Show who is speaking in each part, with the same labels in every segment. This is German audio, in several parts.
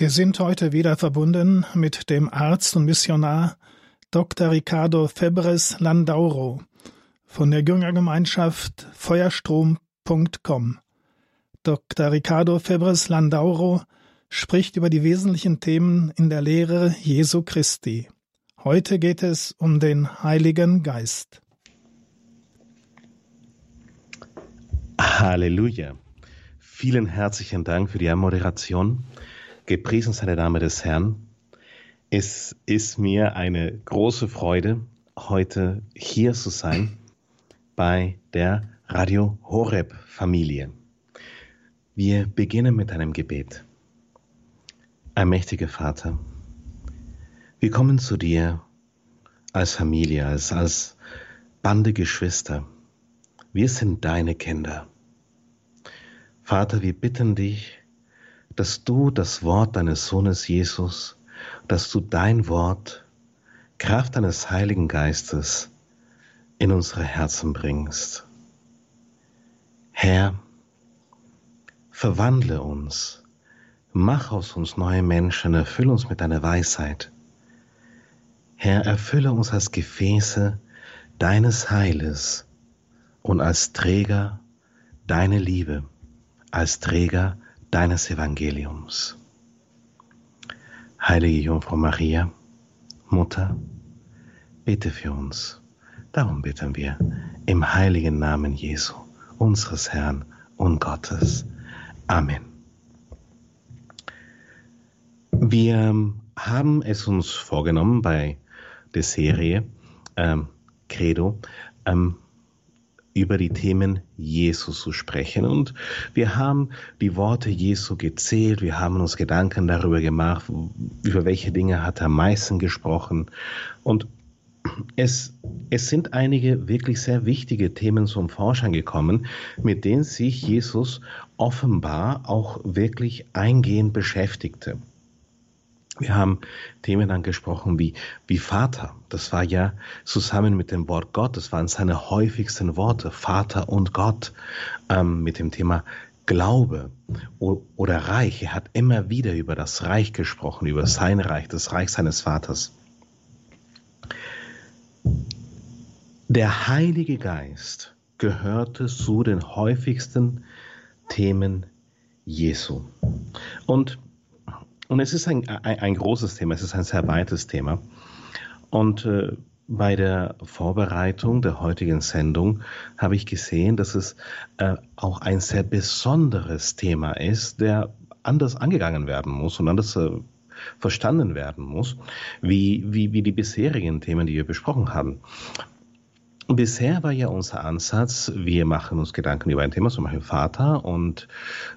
Speaker 1: Wir sind heute wieder verbunden mit dem Arzt und Missionar Dr. Ricardo Febres Landauro von der Jüngergemeinschaft Feuerstrom.com. Dr. Ricardo Febres Landauro spricht über die wesentlichen Themen in der Lehre Jesu Christi. Heute geht es um den Heiligen Geist.
Speaker 2: Halleluja. Vielen herzlichen Dank für die Moderation. Gepriesen sei der Name des Herrn. Es ist mir eine große Freude, heute hier zu sein bei der Radio Horeb Familie. Wir beginnen mit einem Gebet. Allmächtiger Vater, wir kommen zu dir als Familie, als, als Bande Geschwister. Wir sind deine Kinder. Vater, wir bitten dich, dass du das Wort deines Sohnes Jesus, dass du dein Wort, Kraft deines Heiligen Geistes in unsere Herzen bringst. Herr, verwandle uns, mach aus uns neue Menschen, erfülle uns mit deiner Weisheit. Herr, erfülle uns als Gefäße deines Heiles und als Träger deine Liebe, als Träger deines Evangeliums. Heilige Jungfrau Maria, Mutter, bitte für uns. Darum bitten wir im heiligen Namen Jesu, unseres Herrn und Gottes. Amen. Wir haben es uns vorgenommen bei der Serie ähm, Credo, ähm, über die Themen Jesus zu sprechen. Und wir haben die Worte Jesu gezählt, wir haben uns Gedanken darüber gemacht, über welche Dinge hat er am meisten gesprochen. Und es, es sind einige wirklich sehr wichtige Themen zum Vorschein gekommen, mit denen sich Jesus offenbar auch wirklich eingehend beschäftigte. Wir haben Themen angesprochen wie, wie Vater. Das war ja zusammen mit dem Wort Gott, das waren seine häufigsten Worte, Vater und Gott, ähm, mit dem Thema Glaube oder Reich. Er hat immer wieder über das Reich gesprochen, über sein Reich, das Reich seines Vaters. Der Heilige Geist gehörte zu den häufigsten Themen Jesu. Und und es ist ein, ein, ein, großes Thema, es ist ein sehr weites Thema. Und äh, bei der Vorbereitung der heutigen Sendung habe ich gesehen, dass es äh, auch ein sehr besonderes Thema ist, der anders angegangen werden muss und anders äh, verstanden werden muss, wie, wie, wie die bisherigen Themen, die wir besprochen haben. Bisher war ja unser Ansatz, wir machen uns Gedanken über ein Thema, zum Beispiel Vater, und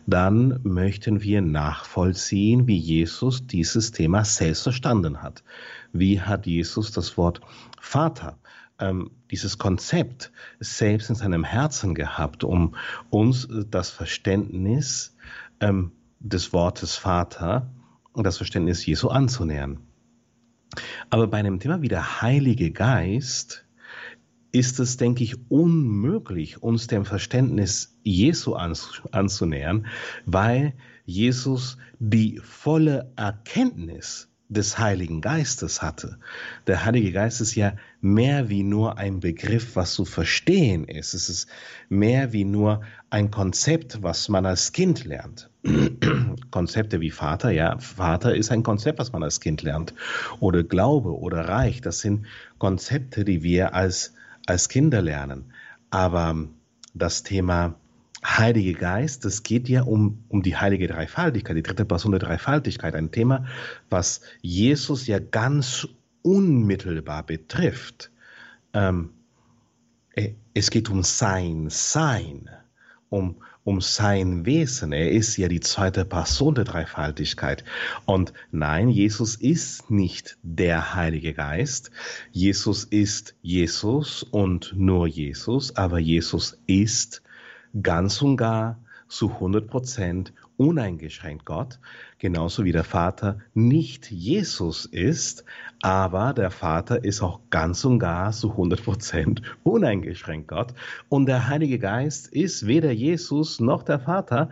Speaker 2: dann möchten wir nachvollziehen, wie Jesus dieses Thema selbst verstanden hat. Wie hat Jesus das Wort Vater, ähm, dieses Konzept selbst in seinem Herzen gehabt, um uns das Verständnis ähm, des Wortes Vater und das Verständnis Jesu anzunähern. Aber bei einem Thema wie der Heilige Geist, ist es, denke ich, unmöglich, uns dem Verständnis Jesu anzunähern, weil Jesus die volle Erkenntnis des Heiligen Geistes hatte. Der Heilige Geist ist ja mehr wie nur ein Begriff, was zu verstehen ist. Es ist mehr wie nur ein Konzept, was man als Kind lernt. Konzepte wie Vater, ja, Vater ist ein Konzept, was man als Kind lernt. Oder Glaube oder Reich, das sind Konzepte, die wir als als Kinder lernen. Aber das Thema Heilige Geist, das geht ja um, um die heilige Dreifaltigkeit, die dritte Person der Dreifaltigkeit. Ein Thema, was Jesus ja ganz unmittelbar betrifft. Ähm, es geht um sein Sein, um, um sein Wesen. Er ist ja die zweite Person der Dreifaltigkeit. Und nein, Jesus ist nicht der Heilige Geist. Jesus ist Jesus und nur Jesus, aber Jesus ist ganz und gar zu 100 Prozent uneingeschränkt Gott, genauso wie der Vater nicht Jesus ist, aber der Vater ist auch ganz und gar zu 100 Prozent uneingeschränkt Gott. Und der Heilige Geist ist weder Jesus noch der Vater,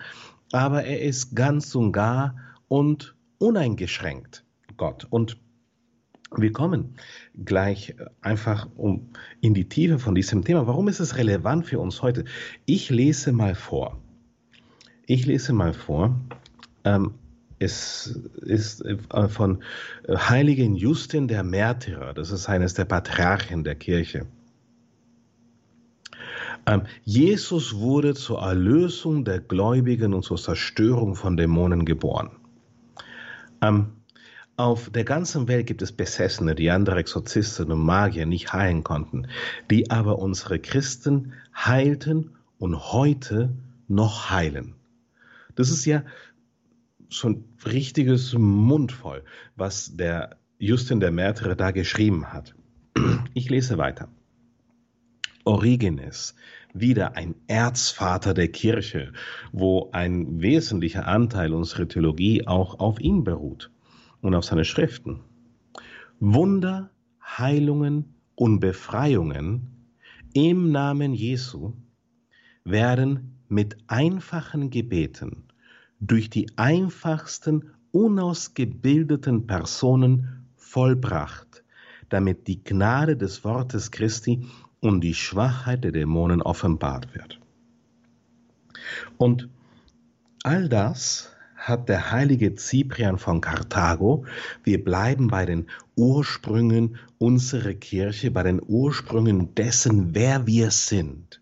Speaker 2: aber er ist ganz und gar und uneingeschränkt Gott. Und wir kommen gleich einfach um in die Tiefe von diesem Thema. Warum ist es relevant für uns heute? Ich lese mal vor. Ich lese mal vor. Ähm, es ist äh, von Heiligen Justin der Märtyrer. Das ist eines der Patriarchen der Kirche. Ähm, Jesus wurde zur Erlösung der Gläubigen und zur Zerstörung von Dämonen geboren. Ähm, auf der ganzen Welt gibt es Besessene, die andere Exorzisten und Magier nicht heilen konnten, die aber unsere Christen heilten und heute noch heilen. Das ist ja ein richtiges Mundvoll, was der Justin der Märtyrer da geschrieben hat. Ich lese weiter. Origenes, wieder ein Erzvater der Kirche, wo ein wesentlicher Anteil unserer Theologie auch auf ihn beruht und auf seine Schriften. Wunder, Heilungen und Befreiungen im Namen Jesu werden mit einfachen Gebeten durch die einfachsten, unausgebildeten Personen vollbracht, damit die Gnade des Wortes Christi und die Schwachheit der Dämonen offenbart wird. Und all das hat der heilige Cyprian von Karthago. Wir bleiben bei den Ursprüngen unserer Kirche, bei den Ursprüngen dessen, wer wir sind.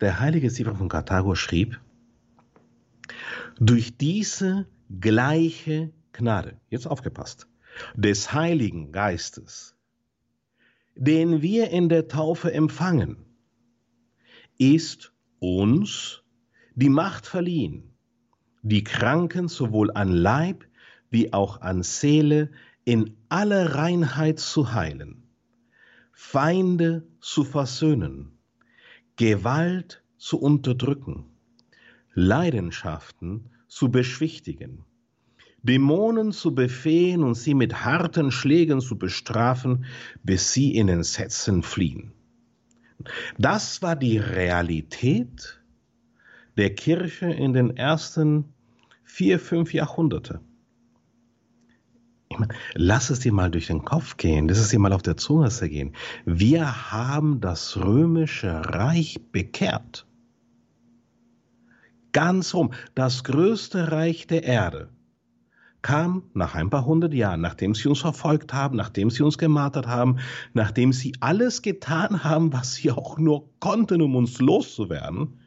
Speaker 2: Der heilige Cyprian von Karthago schrieb, durch diese gleiche Gnade, jetzt aufgepasst, des Heiligen Geistes, den wir in der Taufe empfangen, ist uns die Macht verliehen, die Kranken sowohl an Leib wie auch an Seele in aller Reinheit zu heilen, Feinde zu versöhnen, Gewalt zu unterdrücken, Leidenschaften zu beschwichtigen, Dämonen zu befehlen und sie mit harten Schlägen zu bestrafen, bis sie in Entsetzen fliehen. Das war die Realität der Kirche in den ersten vier, fünf Jahrhunderte. Ich meine, lass es dir mal durch den Kopf gehen, lass es dir mal auf der Zunge zergehen. Wir haben das römische Reich bekehrt. Ganz rum, das größte Reich der Erde kam nach ein paar hundert Jahren, nachdem sie uns verfolgt haben, nachdem sie uns gemartert haben, nachdem sie alles getan haben, was sie auch nur konnten, um uns loszuwerden,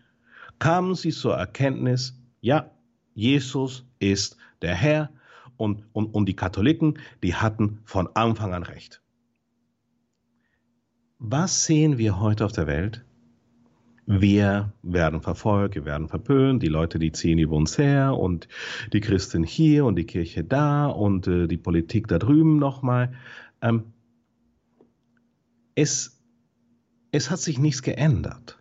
Speaker 2: kamen sie zur Erkenntnis, ja, Jesus ist der Herr und, und, und die Katholiken, die hatten von Anfang an recht. Was sehen wir heute auf der Welt? Wir werden verfolgt, wir werden verpönt, die Leute, die ziehen über uns her und die Christen hier und die Kirche da und äh, die Politik da drüben nochmal. Ähm, es, es hat sich nichts geändert.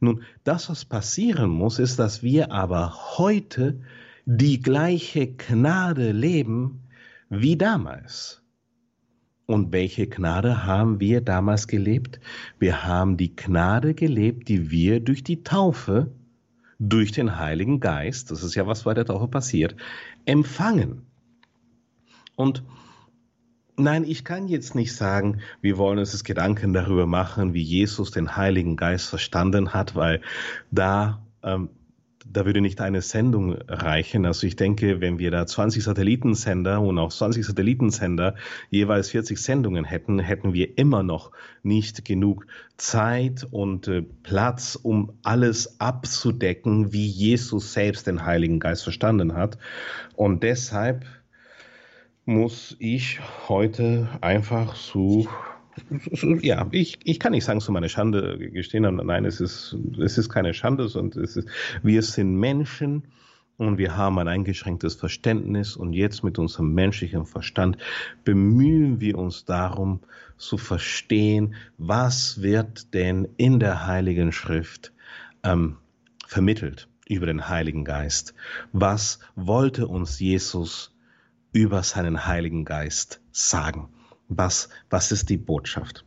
Speaker 2: Nun, das, was passieren muss, ist, dass wir aber heute die gleiche Gnade leben wie damals. Und welche Gnade haben wir damals gelebt? Wir haben die Gnade gelebt, die wir durch die Taufe, durch den Heiligen Geist, das ist ja was bei der Taufe passiert, empfangen. Und Nein, ich kann jetzt nicht sagen, wir wollen uns Gedanken darüber machen, wie Jesus den Heiligen Geist verstanden hat, weil da, ähm, da würde nicht eine Sendung reichen. Also ich denke, wenn wir da 20 Satellitensender und auch 20 Satellitensender jeweils 40 Sendungen hätten, hätten wir immer noch nicht genug Zeit und äh, Platz, um alles abzudecken, wie Jesus selbst den Heiligen Geist verstanden hat. Und deshalb muss ich heute einfach so, so ja, ich, ich kann nicht sagen, zu meiner Schande gestehen, nein, es ist, es ist keine Schande, sondern es ist, wir sind Menschen und wir haben ein eingeschränktes Verständnis und jetzt mit unserem menschlichen Verstand bemühen wir uns darum zu verstehen, was wird denn in der Heiligen Schrift ähm, vermittelt über den Heiligen Geist. Was wollte uns Jesus über seinen Heiligen Geist sagen? Was, was ist die Botschaft?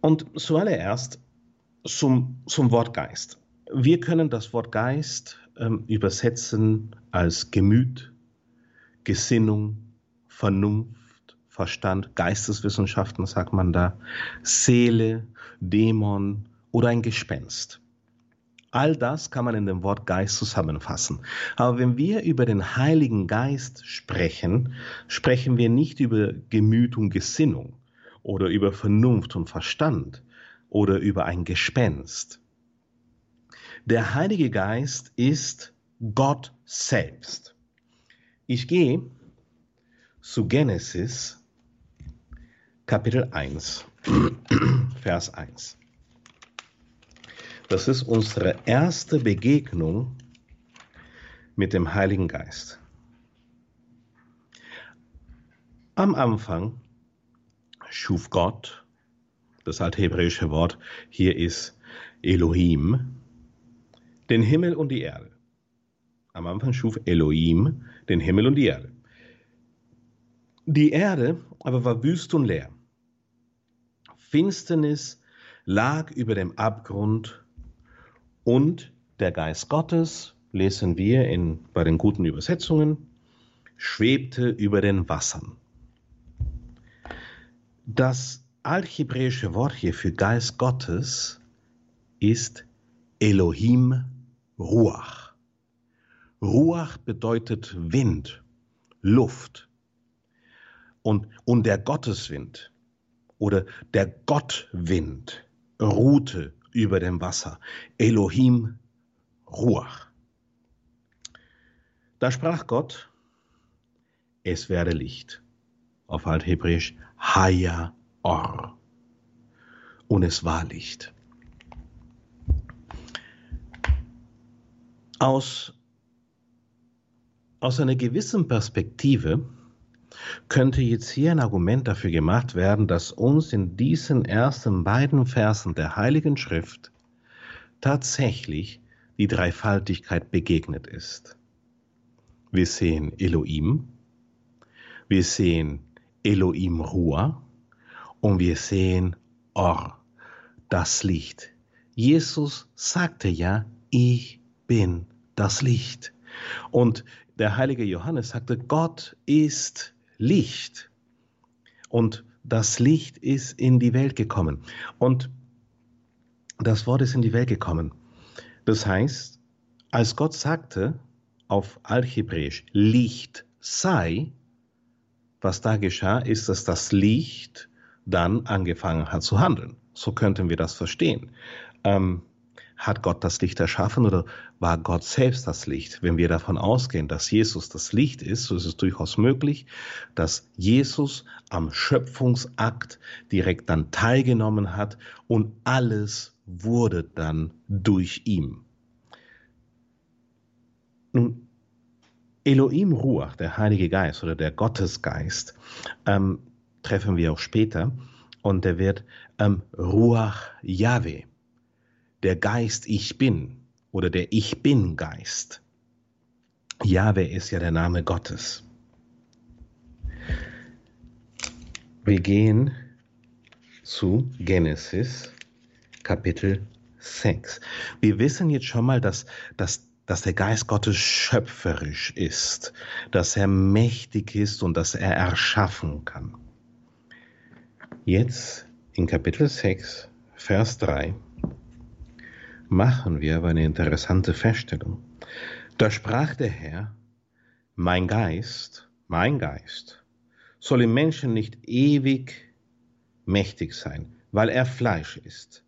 Speaker 2: Und zuallererst zum, zum Wort Geist. Wir können das Wort Geist ähm, übersetzen als Gemüt, Gesinnung, Vernunft, Verstand, Geisteswissenschaften sagt man da, Seele, Dämon oder ein Gespenst. All das kann man in dem Wort Geist zusammenfassen. Aber wenn wir über den Heiligen Geist sprechen, sprechen wir nicht über Gemüt und Gesinnung oder über Vernunft und Verstand oder über ein Gespenst. Der Heilige Geist ist Gott selbst. Ich gehe zu Genesis Kapitel 1, Vers 1. Das ist unsere erste Begegnung mit dem Heiligen Geist. Am Anfang schuf Gott, das alte hebräische Wort hier ist Elohim, den Himmel und die Erde. Am Anfang schuf Elohim den Himmel und die Erde. Die Erde aber war wüst und leer. Finsternis lag über dem Abgrund und der Geist Gottes, lesen wir in, bei den guten Übersetzungen, schwebte über den Wassern. Das althebräische Wort hier für Geist Gottes ist Elohim Ruach. Ruach bedeutet Wind, Luft. Und, und der Gotteswind oder der Gottwind ruhte über dem Wasser. Elohim Ruach. Da sprach Gott, es werde Licht. Auf Althebräisch Haya Or. Und es war Licht. Aus, aus einer gewissen Perspektive könnte jetzt hier ein Argument dafür gemacht werden, dass uns in diesen ersten beiden Versen der Heiligen Schrift tatsächlich die Dreifaltigkeit begegnet ist. Wir sehen Elohim, wir sehen Elohim Ruah und wir sehen Or, das Licht. Jesus sagte ja, ich bin das Licht. Und der heilige Johannes sagte, Gott ist Licht. Und das Licht ist in die Welt gekommen. Und das Wort ist in die Welt gekommen. Das heißt, als Gott sagte auf Alchebräisch, Licht sei, was da geschah, ist, dass das Licht dann angefangen hat zu handeln. So könnten wir das verstehen. Ähm, hat Gott das Licht erschaffen oder war Gott selbst das Licht? Wenn wir davon ausgehen, dass Jesus das Licht ist, so ist es durchaus möglich, dass Jesus am Schöpfungsakt direkt dann teilgenommen hat und alles wurde dann durch ihn. Nun, Elohim Ruach, der Heilige Geist oder der Gottesgeist, ähm, treffen wir auch später und der wird ähm, Ruach Yahweh der Geist Ich Bin oder der Ich Bin Geist. Jahwe ist ja der Name Gottes. Wir gehen zu Genesis Kapitel 6. Wir wissen jetzt schon mal, dass, dass, dass der Geist Gottes schöpferisch ist, dass er mächtig ist und dass er erschaffen kann. Jetzt in Kapitel 6, Vers 3 machen wir aber eine interessante Feststellung. Da sprach der Herr, mein Geist, mein Geist, soll im Menschen nicht ewig mächtig sein, weil er Fleisch ist.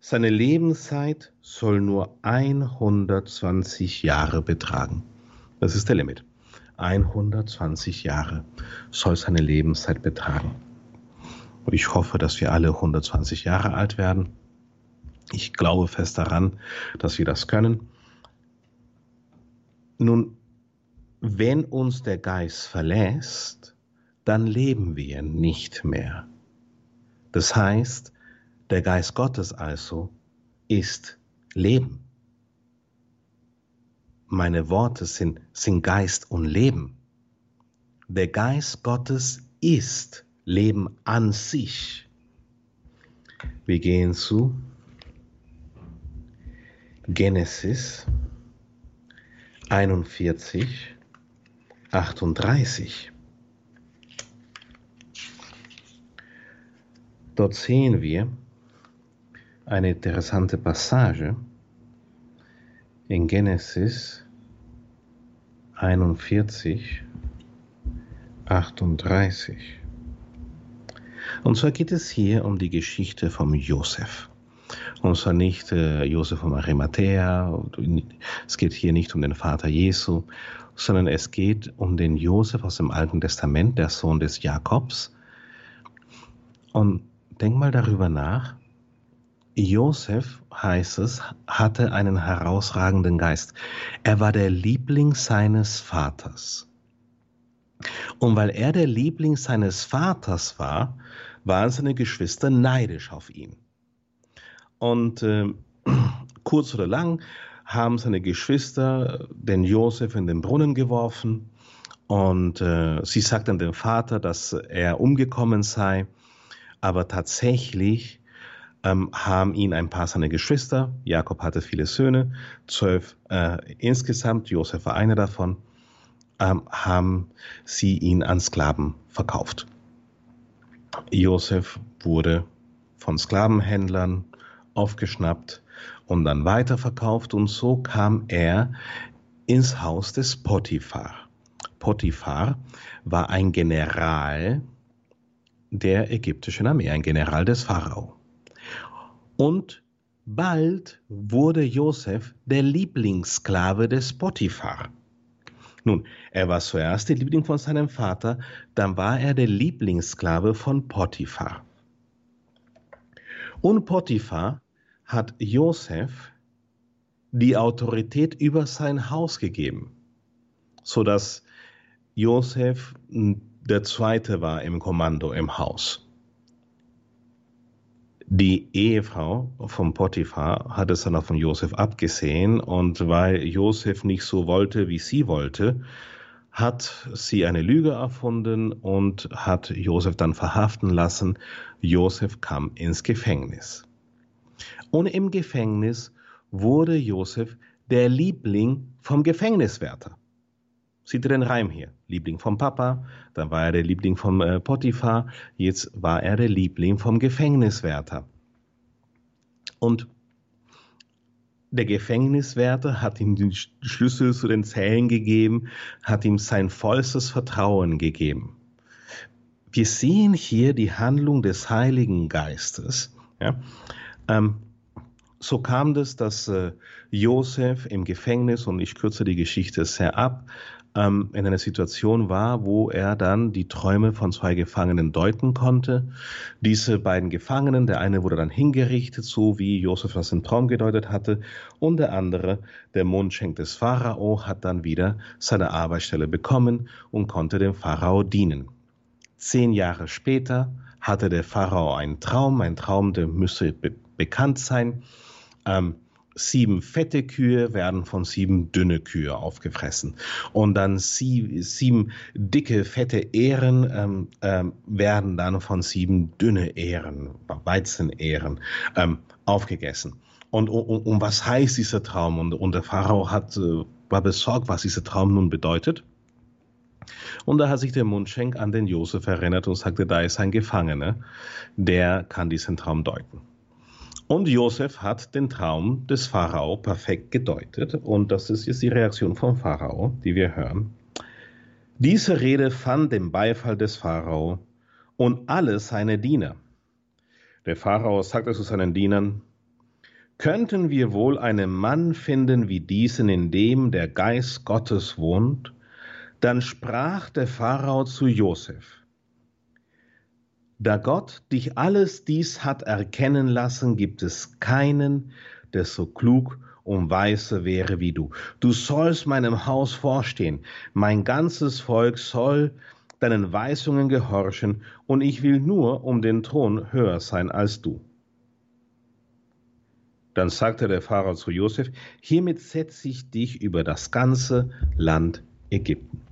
Speaker 2: Seine Lebenszeit soll nur 120 Jahre betragen. Das ist der Limit. 120 Jahre soll seine Lebenszeit betragen. Und ich hoffe, dass wir alle 120 Jahre alt werden ich glaube fest daran, dass wir das können. Nun, wenn uns der Geist verlässt, dann leben wir nicht mehr. Das heißt, der Geist Gottes also ist Leben. Meine Worte sind, sind Geist und Leben. Der Geist Gottes ist Leben an sich. Wir gehen zu Genesis 41, 38. Dort sehen wir eine interessante Passage in Genesis 41, 38. Und zwar geht es hier um die Geschichte von Josef. Und zwar nicht äh, Josef von Arimathea, es geht hier nicht um den Vater Jesu, sondern es geht um den Josef aus dem Alten Testament, der Sohn des Jakobs. Und denk mal darüber nach. Josef, heißt es, hatte einen herausragenden Geist. Er war der Liebling seines Vaters. Und weil er der Liebling seines Vaters war, waren seine Geschwister neidisch auf ihn. Und äh, kurz oder lang haben seine Geschwister den Josef in den Brunnen geworfen und äh, sie sagten dem Vater, dass er umgekommen sei, aber tatsächlich ähm, haben ihn ein paar seiner Geschwister, Jakob hatte viele Söhne, zwölf äh, insgesamt, Josef war einer davon, ähm, haben sie ihn an Sklaven verkauft. Josef wurde von Sklavenhändlern aufgeschnappt und dann weiterverkauft und so kam er ins Haus des Potiphar. Potiphar war ein General der ägyptischen Armee, ein General des Pharao. Und bald wurde Josef der Lieblingssklave des Potiphar. Nun, er war zuerst der Liebling von seinem Vater, dann war er der Lieblingssklave von Potiphar. Und Potiphar hat Josef die Autorität über sein Haus gegeben, sodass Josef der Zweite war im Kommando im Haus. Die Ehefrau von Potiphar hat es dann auch von Josef abgesehen und weil Josef nicht so wollte, wie sie wollte, hat sie eine Lüge erfunden und hat Josef dann verhaften lassen. Josef kam ins Gefängnis. Und im Gefängnis wurde Josef der Liebling vom Gefängniswärter. Seht ihr den Reim hier? Liebling vom Papa, dann war er der Liebling vom äh, Potiphar, jetzt war er der Liebling vom Gefängniswärter. Und der Gefängniswärter hat ihm den Schlüssel zu den Zellen gegeben, hat ihm sein vollstes Vertrauen gegeben. Wir sehen hier die Handlung des Heiligen Geistes. Ja? Ähm, so kam es, dass äh, Josef im Gefängnis, und ich kürze die Geschichte sehr ab, ähm, in einer Situation war, wo er dann die Träume von zwei Gefangenen deuten konnte. Diese beiden Gefangenen, der eine wurde dann hingerichtet, so wie Josef das im Traum gedeutet hatte, und der andere, der Mundschenk des Pharao, hat dann wieder seine Arbeitsstelle bekommen und konnte dem Pharao dienen. Zehn Jahre später hatte der Pharao einen Traum, ein Traum, der müsse be bekannt sein. Ähm, sieben fette Kühe werden von sieben dünne Kühe aufgefressen. Und dann sie, sieben dicke, fette Ähren ähm, ähm, werden dann von sieben dünne Ähren, Weizenähren, ähm, aufgegessen. Und um, um, was heißt dieser Traum? Und, und der Pharao hat, äh, war besorgt, was dieser Traum nun bedeutet. Und da hat sich der Mundschenk an den Josef erinnert und sagte, da ist ein Gefangener, der kann diesen Traum deuten. Und Josef hat den Traum des Pharao perfekt gedeutet. Und das ist jetzt die Reaktion vom Pharao, die wir hören. Diese Rede fand den Beifall des Pharao und alle seine Diener. Der Pharao sagte zu seinen Dienern, könnten wir wohl einen Mann finden wie diesen, in dem der Geist Gottes wohnt? Dann sprach der Pharao zu Josef, da Gott dich alles dies hat erkennen lassen, gibt es keinen, der so klug und weise wäre wie du. Du sollst meinem Haus vorstehen. Mein ganzes Volk soll deinen Weisungen gehorchen, und ich will nur um den Thron höher sein als du. Dann sagte der Pharao zu Josef, hiermit setze ich dich über das ganze Land Ägypten.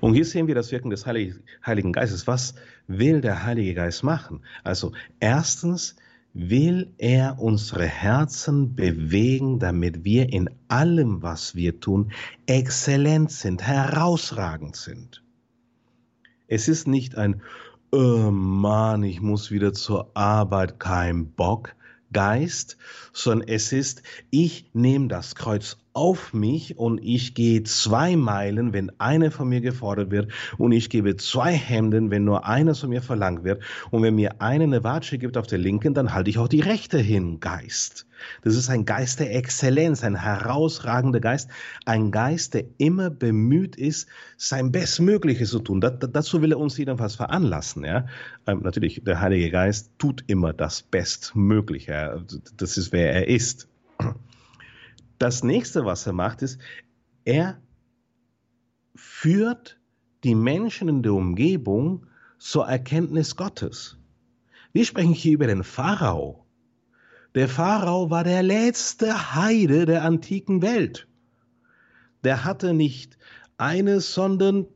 Speaker 2: Und hier sehen wir das Wirken des Heiligen Geistes. Was will der Heilige Geist machen? Also erstens will er unsere Herzen bewegen, damit wir in allem, was wir tun, exzellent sind, herausragend sind. Es ist nicht ein, oh Mann, ich muss wieder zur Arbeit, kein Bock, Geist, sondern es ist, ich nehme das Kreuz auf mich und ich gehe zwei Meilen, wenn eine von mir gefordert wird und ich gebe zwei Hemden, wenn nur eines von mir verlangt wird und wenn mir eine eine Watsche gibt auf der linken, dann halte ich auch die rechte hin, Geist. Das ist ein Geist der Exzellenz, ein herausragender Geist, ein Geist, der immer bemüht ist, sein Bestmögliches zu tun. Das, dazu will er uns jedenfalls veranlassen. Ja? Ähm, natürlich, der Heilige Geist tut immer das Bestmögliche. Das ist, wer er ist. Das nächste, was er macht, ist, er führt die Menschen in der Umgebung zur Erkenntnis Gottes. Wir sprechen hier über den Pharao. Der Pharao war der letzte Heide der antiken Welt. Der hatte nicht eines, sondern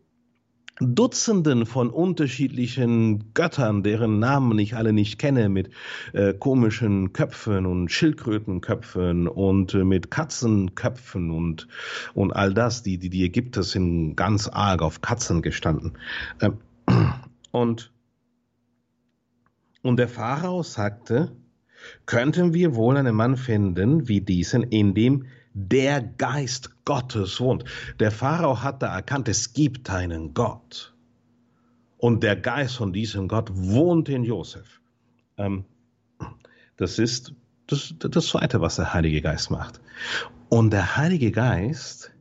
Speaker 2: Dutzenden von unterschiedlichen Göttern, deren Namen ich alle nicht kenne, mit äh, komischen Köpfen und Schildkrötenköpfen und äh, mit Katzenköpfen und, und all das. Die, die, die Ägypter sind ganz arg auf Katzen gestanden. Ähm, und, und der Pharao sagte, könnten wir wohl einen Mann finden wie diesen, in dem der Geist Gottes wohnt. Der Pharao hat da erkannt, es gibt einen Gott. Und der Geist von diesem Gott wohnt in Josef. Ähm, das ist das, das Zweite, was der Heilige Geist macht. Und der Heilige Geist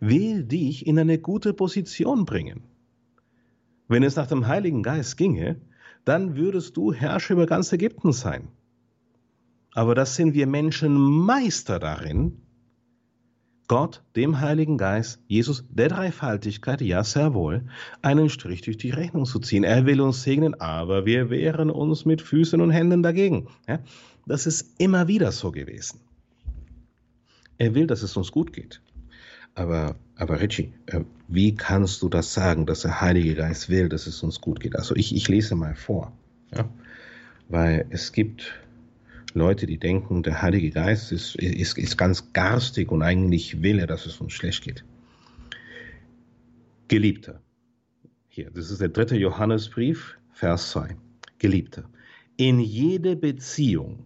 Speaker 2: will dich in eine gute Position bringen. Wenn es nach dem Heiligen Geist ginge, dann würdest du Herrscher über ganz Ägypten sein. Aber das sind wir Menschen Meister darin, Gott, dem Heiligen Geist, Jesus, der Dreifaltigkeit, ja sehr wohl, einen Strich durch die Rechnung zu ziehen. Er will uns segnen, aber wir wehren uns mit Füßen und Händen dagegen. Ja, das ist immer wieder so gewesen. Er will, dass es uns gut geht. Aber, aber Richie, äh, wie kannst du das sagen, dass der Heilige Geist will, dass es uns gut geht? Also ich, ich lese mal vor. Ja? Weil es gibt Leute, die denken, der Heilige Geist ist, ist, ist ganz garstig und eigentlich will er, dass es uns schlecht geht. Geliebter. Hier, das ist der dritte Johannesbrief, Vers 2. Geliebter. In jede Beziehung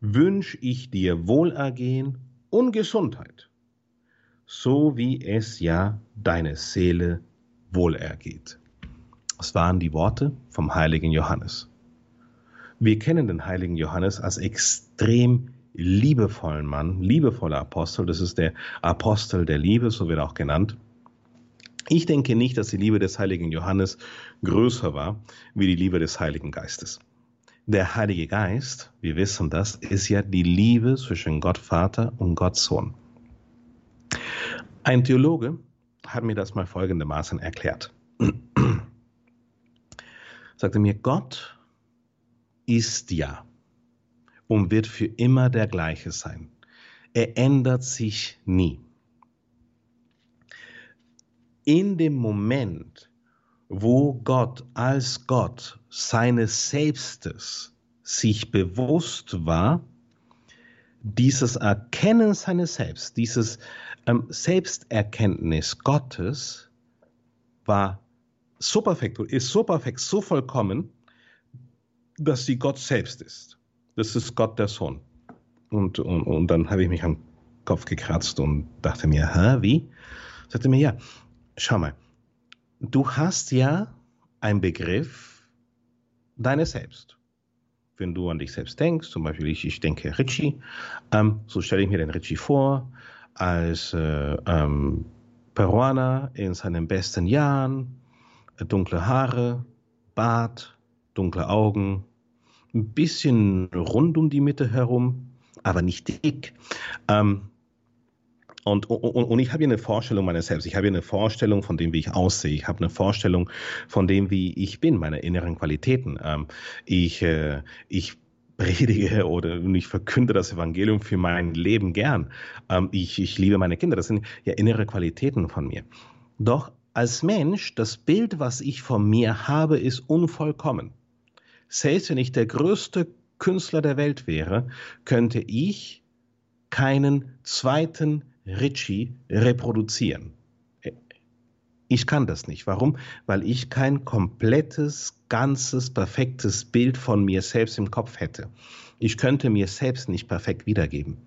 Speaker 2: wünsche ich dir Wohlergehen und Gesundheit, so wie es ja deine Seele wohlergeht. Das waren die Worte vom heiligen Johannes. Wir kennen den heiligen Johannes als extrem liebevollen Mann, liebevoller Apostel. Das ist der Apostel der Liebe, so wird er auch genannt. Ich denke nicht, dass die Liebe des heiligen Johannes größer war wie die Liebe des Heiligen Geistes. Der Heilige Geist, wir wissen das, ist ja die Liebe zwischen Gott Vater und Gott Sohn. Ein Theologe hat mir das mal folgendermaßen erklärt. sagte mir, Gott ist ja und wird für immer der gleiche sein. Er ändert sich nie. In dem Moment, wo Gott als Gott seines Selbstes sich bewusst war, dieses Erkennen seines Selbst, dieses ähm, Selbsterkenntnis Gottes war so perfekt, ist so perfekt, so vollkommen, dass sie Gott selbst ist. Das ist Gott der Sohn. Und, und, und dann habe ich mich am Kopf gekratzt und dachte mir, hä, wie? Sagte mir, ja, schau mal, du hast ja einen Begriff deines Selbst. Wenn du an dich selbst denkst, zum Beispiel ich, ich denke Richie, ähm, so stelle ich mir den Richie vor, als äh, ähm, Peruaner in seinen besten Jahren, dunkle Haare, Bart, dunkle Augen, ein bisschen rund um die Mitte herum, aber nicht dick. Ähm, und, und, und, ich habe hier eine Vorstellung meiner selbst. Ich habe hier eine Vorstellung von dem, wie ich aussehe. Ich habe eine Vorstellung von dem, wie ich bin, meine inneren Qualitäten. Ähm, ich, äh, ich predige oder ich verkünde das Evangelium für mein Leben gern. Ähm, ich, ich liebe meine Kinder. Das sind ja innere Qualitäten von mir. Doch als Mensch, das Bild, was ich von mir habe, ist unvollkommen. Selbst wenn ich der größte Künstler der Welt wäre, könnte ich keinen zweiten Ritchie reproduzieren. Ich kann das nicht. Warum? Weil ich kein komplettes, ganzes, perfektes Bild von mir selbst im Kopf hätte. Ich könnte mir selbst nicht perfekt wiedergeben.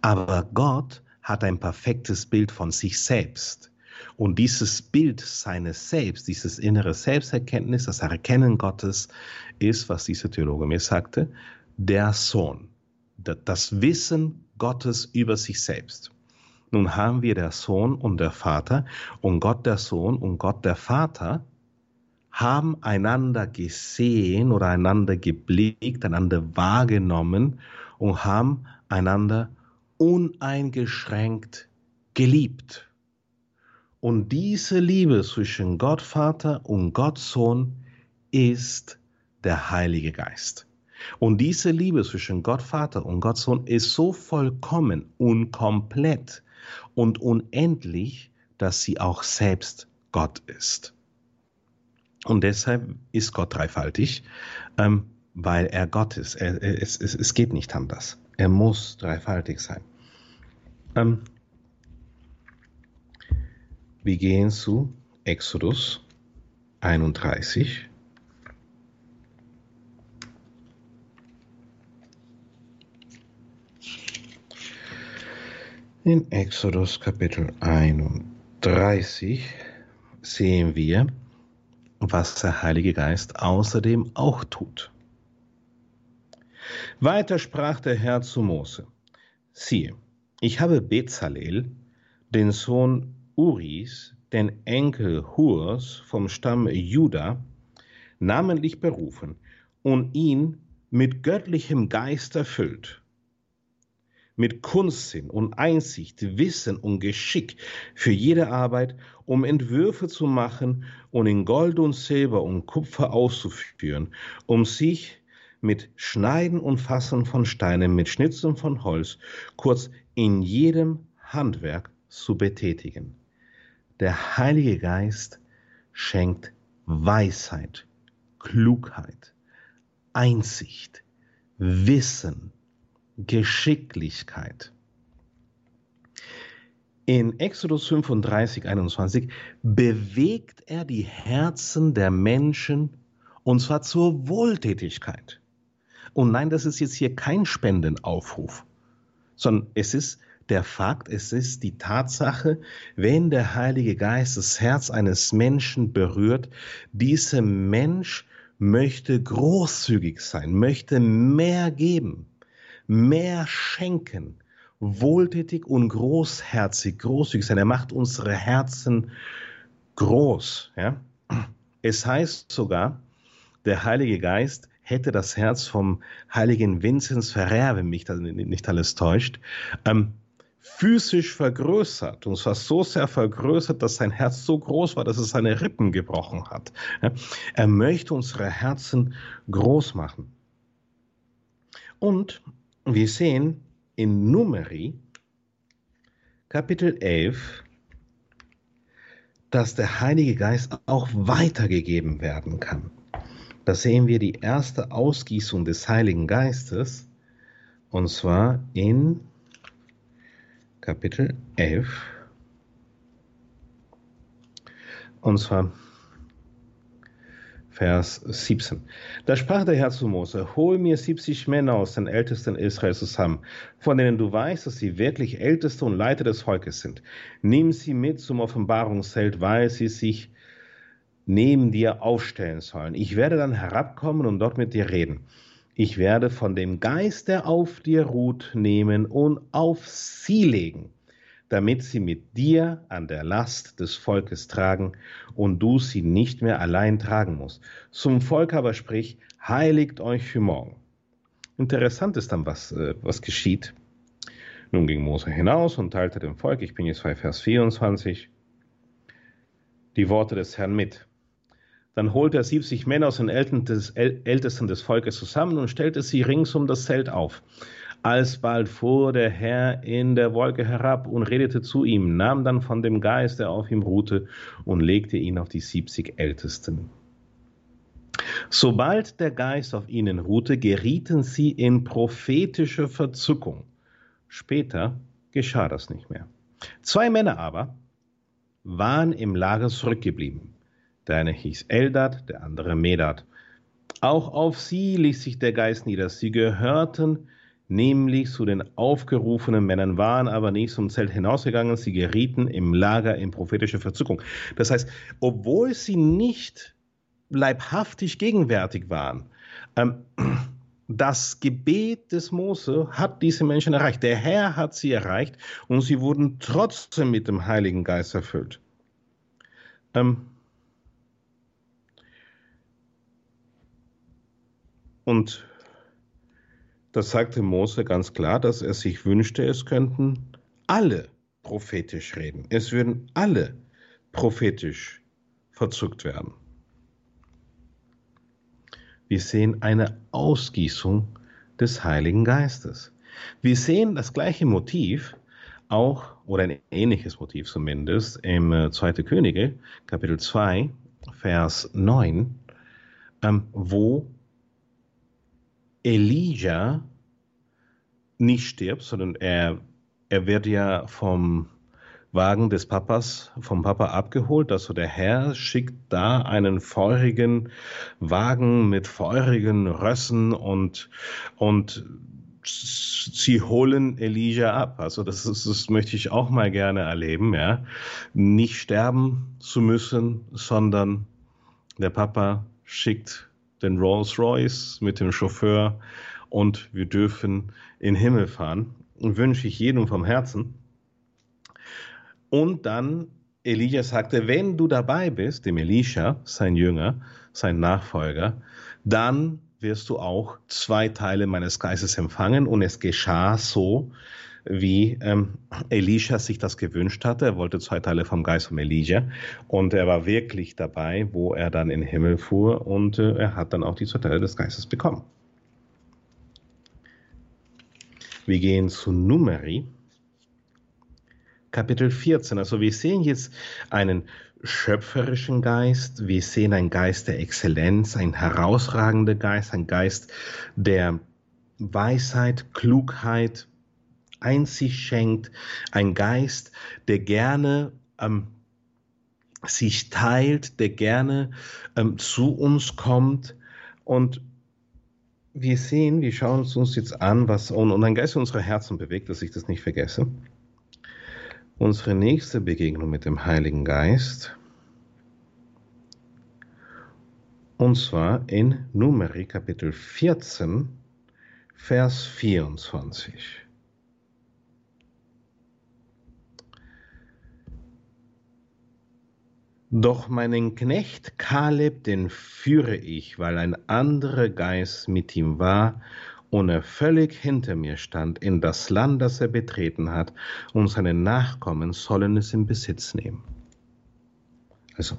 Speaker 2: Aber Gott hat ein perfektes Bild von sich selbst. Und dieses Bild seines Selbst, dieses innere Selbsterkenntnis, das Erkennen Gottes, ist, was dieser Theologe mir sagte, der Sohn. Das Wissen Gottes über sich selbst. Nun haben wir der Sohn und der Vater und Gott der Sohn und Gott der Vater haben einander gesehen oder einander geblickt, einander wahrgenommen und haben einander uneingeschränkt geliebt. Und diese Liebe zwischen Gott Vater und Gott Sohn ist der Heilige Geist. Und diese Liebe zwischen Gott Vater und Gott Sohn ist so vollkommen und komplett und unendlich, dass sie auch selbst Gott ist. Und deshalb ist Gott dreifaltig, ähm, weil er Gott ist. Er, es, es, es geht nicht anders. Er muss dreifaltig sein. Ähm, wir gehen zu Exodus 31. In Exodus Kapitel 31 sehen wir, was der Heilige Geist außerdem auch tut. Weiter sprach der Herr zu Mose, siehe, ich habe Bezalel, den Sohn Uris, den Enkel Hurs vom Stamm Juda, namentlich berufen und ihn mit göttlichem Geist erfüllt, mit Kunstsinn und Einsicht, Wissen und Geschick für jede Arbeit, um Entwürfe zu machen und in Gold und Silber und Kupfer auszuführen, um sich mit Schneiden und Fassen von Steinen, mit Schnitzen von Holz, kurz in jedem Handwerk zu betätigen. Der Heilige Geist schenkt Weisheit, Klugheit, Einsicht, Wissen, Geschicklichkeit. In Exodus 35, 21 bewegt er die Herzen der Menschen und zwar zur Wohltätigkeit. Und nein, das ist jetzt hier kein Spendenaufruf sondern es ist der Fakt, es ist die Tatsache, wenn der Heilige Geist das Herz eines Menschen berührt, dieser Mensch möchte großzügig sein, möchte mehr geben, mehr schenken, wohltätig und großherzig, großzügig sein. Er macht unsere Herzen groß. Ja? Es heißt sogar, der Heilige Geist hätte das Herz vom heiligen Vinzenz Ferrer, wenn mich nicht alles täuscht, ähm, physisch vergrößert. Und zwar so sehr vergrößert, dass sein Herz so groß war, dass es seine Rippen gebrochen hat. Er möchte unsere Herzen groß machen. Und wir sehen in Numeri, Kapitel 11, dass der Heilige Geist auch weitergegeben werden kann. Da sehen wir die erste Ausgießung des Heiligen Geistes, und zwar in Kapitel 11, und zwar Vers 17. Da sprach der Herr zu Mose, hol mir 70 Männer aus den Ältesten Israels zusammen, von denen du weißt, dass sie wirklich Älteste und Leiter des Volkes sind. Nimm sie mit zum Offenbarungszelt, weil sie sich neben dir aufstellen sollen. Ich werde dann herabkommen und dort mit dir reden. Ich werde von dem Geist, der auf dir ruht, nehmen und auf sie legen, damit sie mit dir an der Last des Volkes tragen und du sie nicht mehr allein tragen musst. Zum Volk aber sprich, heiligt euch für morgen. Interessant ist dann, was, äh, was geschieht. Nun ging Mose hinaus und teilte dem Volk, ich bin jetzt bei Vers 24, die Worte des Herrn mit. Dann holte er 70 Männer aus den Ältesten des Volkes zusammen und stellte sie rings um das Zelt auf. Alsbald fuhr der Herr in der Wolke herab und redete zu ihm, nahm dann von dem Geist, der auf ihm ruhte, und legte ihn auf die 70 Ältesten. Sobald der Geist auf ihnen ruhte, gerieten sie in prophetische Verzückung. Später geschah das nicht mehr. Zwei Männer aber waren im Lager zurückgeblieben. Der eine hieß Eldad, der andere Medad. Auch auf sie ließ sich der Geist nieder. Sie gehörten nämlich zu den aufgerufenen Männern, waren aber nicht zum Zelt hinausgegangen. Sie gerieten im Lager in prophetische Verzückung. Das heißt, obwohl sie nicht leibhaftig gegenwärtig waren, ähm, das Gebet des Mose hat diese Menschen erreicht. Der Herr hat sie erreicht und sie wurden trotzdem mit dem Heiligen Geist erfüllt. Ähm, und das sagte Mose ganz klar, dass er sich wünschte, es könnten alle prophetisch reden. Es würden alle prophetisch verzückt werden. Wir sehen eine Ausgießung des Heiligen Geistes. Wir sehen das gleiche Motiv auch, oder ein ähnliches Motiv zumindest, im 2. Äh, Könige, Kapitel 2, Vers 9, ähm, wo Elijah nicht stirbt, sondern er, er wird ja vom Wagen des Papas, vom Papa abgeholt. Also der Herr schickt da einen feurigen Wagen mit feurigen Rössen und, und sie holen Elijah ab. Also das, ist, das möchte ich auch mal gerne erleben, ja. Nicht sterben zu müssen, sondern der Papa schickt den Rolls Royce mit dem Chauffeur und wir dürfen in Himmel fahren. Und wünsche ich jedem vom Herzen. Und dann Elia sagte, wenn du dabei bist, dem Elisha, sein Jünger, sein Nachfolger, dann wirst du auch zwei Teile meines Geistes empfangen. Und es geschah so, wie ähm, Elisha sich das gewünscht hatte. Er wollte zwei Teile vom Geist von Elijah und er war wirklich dabei, wo er dann in den Himmel fuhr und äh, er hat dann auch die zwei Teile des Geistes bekommen. Wir gehen zu Numeri Kapitel 14. Also wir sehen jetzt einen schöpferischen Geist, wir sehen einen Geist der Exzellenz, ein herausragender Geist, ein Geist der Weisheit, Klugheit, Einsicht schenkt, ein Geist, der gerne ähm, sich teilt, der gerne ähm, zu uns kommt und wir sehen, wir schauen uns jetzt an, was und, und ein Geist unserer Herzen bewegt, dass ich das nicht vergesse. Unsere nächste Begegnung mit dem Heiligen Geist, und zwar in Numeri Kapitel 14, Vers 24. Doch meinen Knecht Kaleb, den führe ich, weil ein anderer Geist mit ihm war und er völlig hinter mir stand, in das Land, das er betreten hat, und seine Nachkommen sollen es in Besitz nehmen. Also,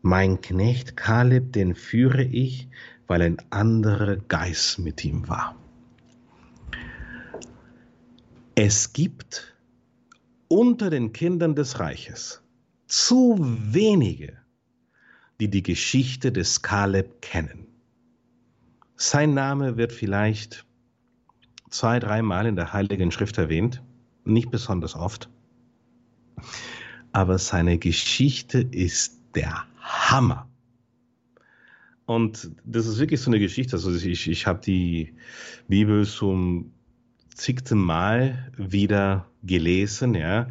Speaker 2: mein Knecht Kaleb, den führe ich, weil ein anderer Geist mit ihm war. Es gibt unter den Kindern des Reiches zu wenige, die die Geschichte des Kaleb kennen. Sein Name wird vielleicht zwei, dreimal in der Heiligen Schrift erwähnt, nicht besonders oft. Aber seine Geschichte ist der Hammer. Und das ist wirklich so eine Geschichte. Also ich, ich habe die Bibel zum zigten Mal wieder gelesen. Ja.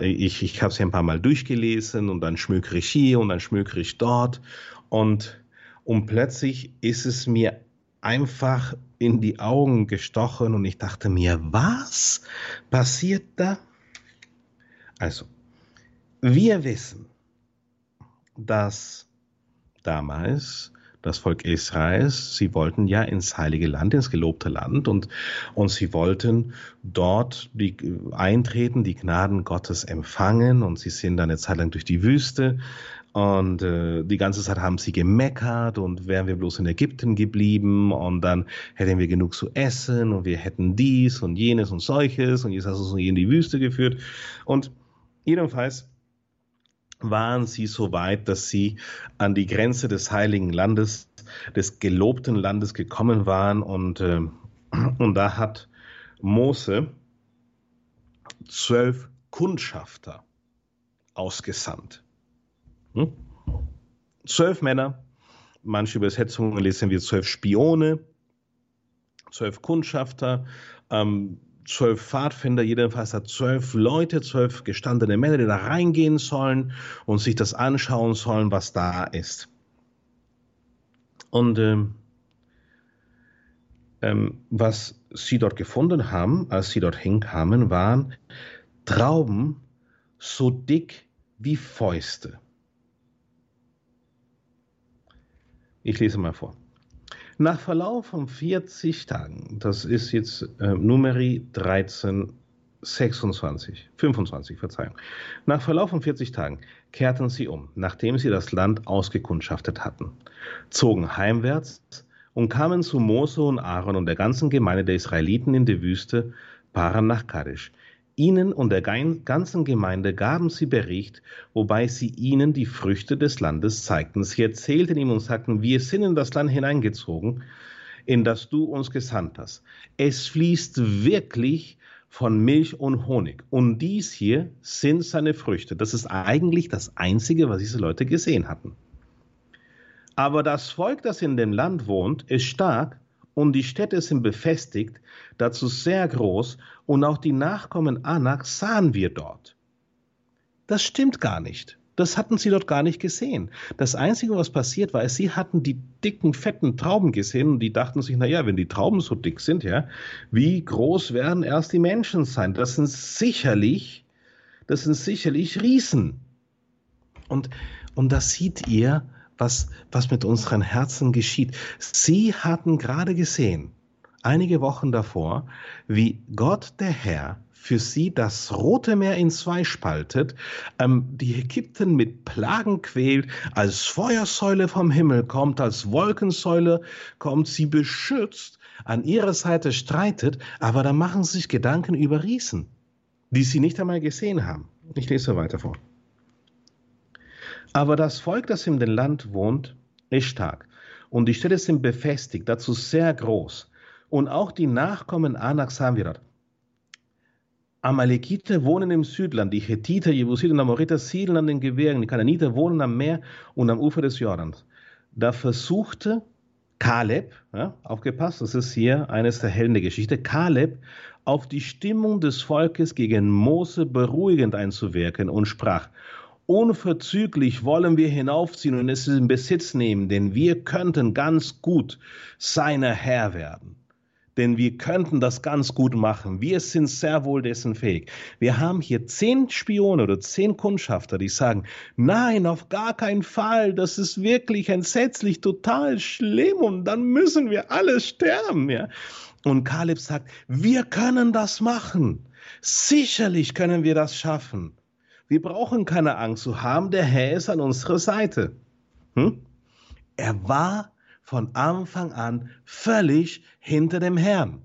Speaker 2: Ich, ich habe sie ein paar Mal durchgelesen und dann schmökere ich hier und dann schmökere ich dort. Und, und plötzlich ist es mir einfach in die Augen gestochen und ich dachte mir, was passiert da? Also, wir wissen, dass damals das Volk Israels, sie wollten ja ins heilige Land, ins gelobte Land und, und sie wollten dort die, eintreten, die Gnaden Gottes empfangen und sie sind dann eine Zeit lang durch die Wüste und äh, die ganze Zeit haben sie gemeckert und wären wir bloß in Ägypten geblieben und dann hätten wir genug zu essen und wir hätten dies und jenes und solches und jetzt hast du uns in die Wüste geführt. Und jedenfalls waren sie so weit, dass sie an die Grenze des heiligen Landes des gelobten Landes gekommen waren. Und, äh, und da hat Mose zwölf Kundschafter ausgesandt. Hm? Zwölf Männer, manche Übersetzungen lesen wir zwölf Spione, zwölf Kundschafter, ähm, zwölf Pfadfinder, jedenfalls hat zwölf Leute, zwölf gestandene Männer, die da reingehen sollen und sich das anschauen sollen, was da ist. Und ähm, ähm, was sie dort gefunden haben, als sie dorthin kamen, waren Trauben so dick wie Fäuste. Ich lese mal vor. Nach Verlauf von 40 Tagen, das ist jetzt äh, Numeri 13, 26, 25, Verzeihung. Nach Verlauf von 40 Tagen kehrten sie um, nachdem sie das Land ausgekundschaftet hatten, zogen heimwärts und kamen zu Mose und Aaron und der ganzen Gemeinde der Israeliten in die Wüste Paran nach Kadesh. Ihnen und der ganzen Gemeinde gaben sie Bericht, wobei sie ihnen die Früchte des Landes zeigten. Sie erzählten ihm und sagten, wir sind in das Land hineingezogen, in das du uns gesandt hast. Es fließt wirklich von Milch und Honig. Und dies hier sind seine Früchte. Das ist eigentlich das Einzige, was diese Leute gesehen hatten. Aber das Volk, das in dem Land wohnt, ist stark und die Städte sind befestigt, dazu sehr groß, und auch die Nachkommen Anaks sahen wir dort. Das stimmt gar nicht. Das hatten sie dort gar nicht gesehen. Das Einzige, was passiert war, ist, sie hatten die dicken, fetten Trauben gesehen und die dachten sich, naja, wenn die Trauben so dick sind, ja, wie groß werden erst die Menschen sein? Das sind sicherlich, das sind sicherlich Riesen. Und, und das sieht ihr, was, was mit unseren Herzen geschieht. Sie hatten gerade gesehen, einige Wochen davor, wie Gott der Herr für sie das Rote Meer in zwei spaltet, ähm, die Ägypten mit Plagen quält, als Feuersäule vom Himmel kommt, als Wolkensäule kommt, sie beschützt, an ihrer Seite streitet, aber da machen sie sich Gedanken über Riesen, die sie nicht einmal gesehen haben. Ich lese weiter vor. Aber das Volk, das in dem Land wohnt, ist stark. Und die Städte sind befestigt, dazu sehr groß. Und auch die Nachkommen Anaks haben wir dort. Amalekite wohnen im Südland, die Hethiter, Jebusiter und Amoriter siedeln an den Gebirgen, die Kananiter wohnen am Meer und am Ufer des Jordans. Da versuchte Kaleb, ja, aufgepasst, das ist hier eines der Helden der Geschichte, Kaleb auf die Stimmung des Volkes gegen Mose beruhigend einzuwirken und sprach, Unverzüglich wollen wir hinaufziehen und es in Besitz nehmen, denn wir könnten ganz gut seiner Herr werden. Denn wir könnten das ganz gut machen. Wir sind sehr wohl dessen fähig. Wir haben hier zehn Spione oder zehn Kundschafter, die sagen, nein, auf gar keinen Fall, das ist wirklich entsetzlich, total schlimm und dann müssen wir alle sterben. Ja? Und Kaleb sagt, wir können das machen. Sicherlich können wir das schaffen. Wir brauchen keine Angst zu haben, der Herr ist an unserer Seite. Hm? Er war von Anfang an völlig hinter dem Herrn.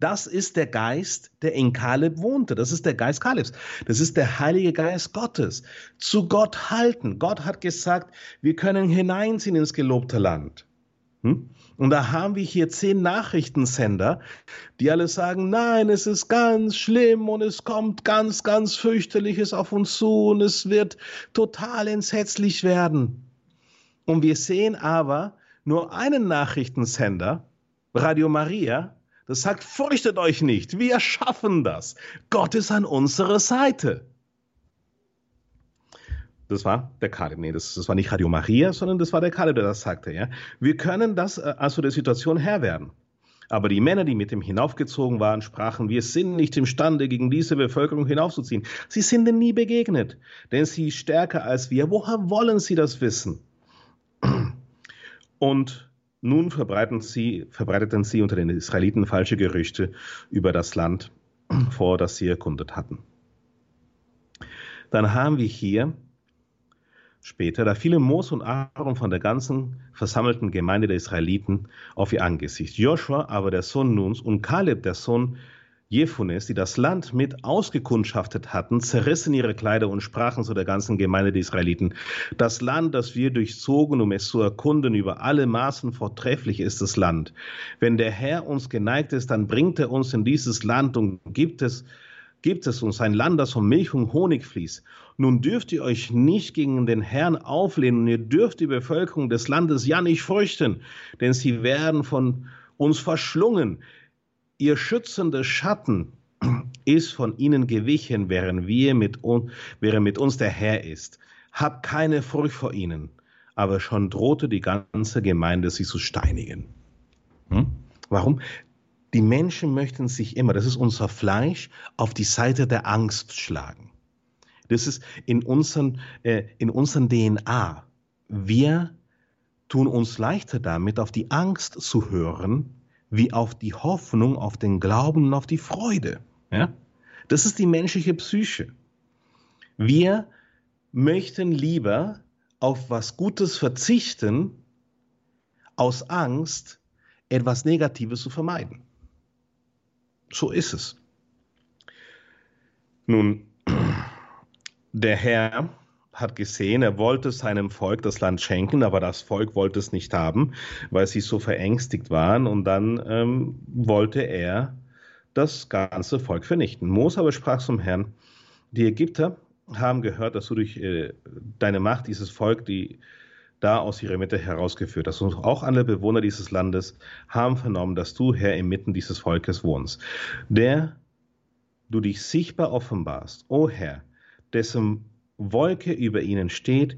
Speaker 2: Das ist der Geist, der in Kaleb wohnte. Das ist der Geist Kalebs. Das ist der Heilige Geist Gottes. Zu Gott halten. Gott hat gesagt, wir können hineinziehen ins gelobte Land. Hm? Und da haben wir hier zehn Nachrichtensender, die alle sagen, nein, es ist ganz schlimm und es kommt ganz, ganz fürchterliches auf uns zu und es wird total entsetzlich werden. Und wir sehen aber nur einen Nachrichtensender, Radio Maria, das sagt, fürchtet euch nicht, wir schaffen das. Gott ist an unserer Seite. Das war der Kaleb. Nee, das, das war nicht Radio Maria, sondern das war der Kaleb, der das sagte. Ja? Wir können das äh, also der Situation Herr werden. Aber die Männer, die mit ihm hinaufgezogen waren, sprachen, wir sind nicht imstande, gegen diese Bevölkerung hinaufzuziehen. Sie sind denn nie begegnet, denn sie ist stärker als wir. Woher wollen sie das wissen? Und nun sie, verbreiteten sie unter den Israeliten falsche Gerüchte über das Land, vor das sie erkundet hatten. Dann haben wir hier später, da fielen Mose und Aaron von der ganzen versammelten Gemeinde der Israeliten auf ihr Angesicht. Joshua aber der Sohn Nuns und Kaleb der Sohn Jephunes, die das Land mit ausgekundschaftet hatten, zerrissen ihre Kleider und sprachen zu der ganzen Gemeinde der Israeliten, das Land, das wir durchzogen, um es zu erkunden, über alle Maßen vortrefflich ist das Land. Wenn der Herr uns geneigt ist, dann bringt er uns in dieses Land und gibt es, gibt es uns ein Land, das von Milch und Honig fließt. Nun dürft ihr euch nicht gegen den Herrn auflehnen und ihr dürft die Bevölkerung des Landes ja nicht fürchten, denn sie werden von uns verschlungen. Ihr schützender Schatten ist von ihnen gewichen, während, wir mit, während mit uns der Herr ist. Habt keine Furcht vor ihnen. Aber schon drohte die ganze Gemeinde, sie zu steinigen. Hm? Warum? Die Menschen möchten sich immer, das ist unser Fleisch, auf die Seite der Angst schlagen. Das ist in unseren, äh, in unseren DNA. Wir tun uns leichter damit, auf die Angst zu hören, wie auf die Hoffnung, auf den Glauben und auf die Freude. Ja? Das ist die menschliche Psyche. Wir möchten lieber auf was Gutes verzichten, aus Angst, etwas Negatives zu vermeiden. So ist es. Nun, der Herr hat gesehen, er wollte seinem Volk das Land schenken, aber das Volk wollte es nicht haben, weil sie so verängstigt waren. Und dann ähm, wollte er das ganze Volk vernichten. Mose aber sprach zum Herrn, die Ägypter haben gehört, dass du durch äh, deine Macht dieses Volk, die da aus ihrer Mitte herausgeführt hast. Und auch alle Bewohner dieses Landes haben vernommen, dass du, Herr, inmitten dieses Volkes wohnst. Der du dich sichtbar offenbarst, o Herr, dessen Wolke über ihnen steht,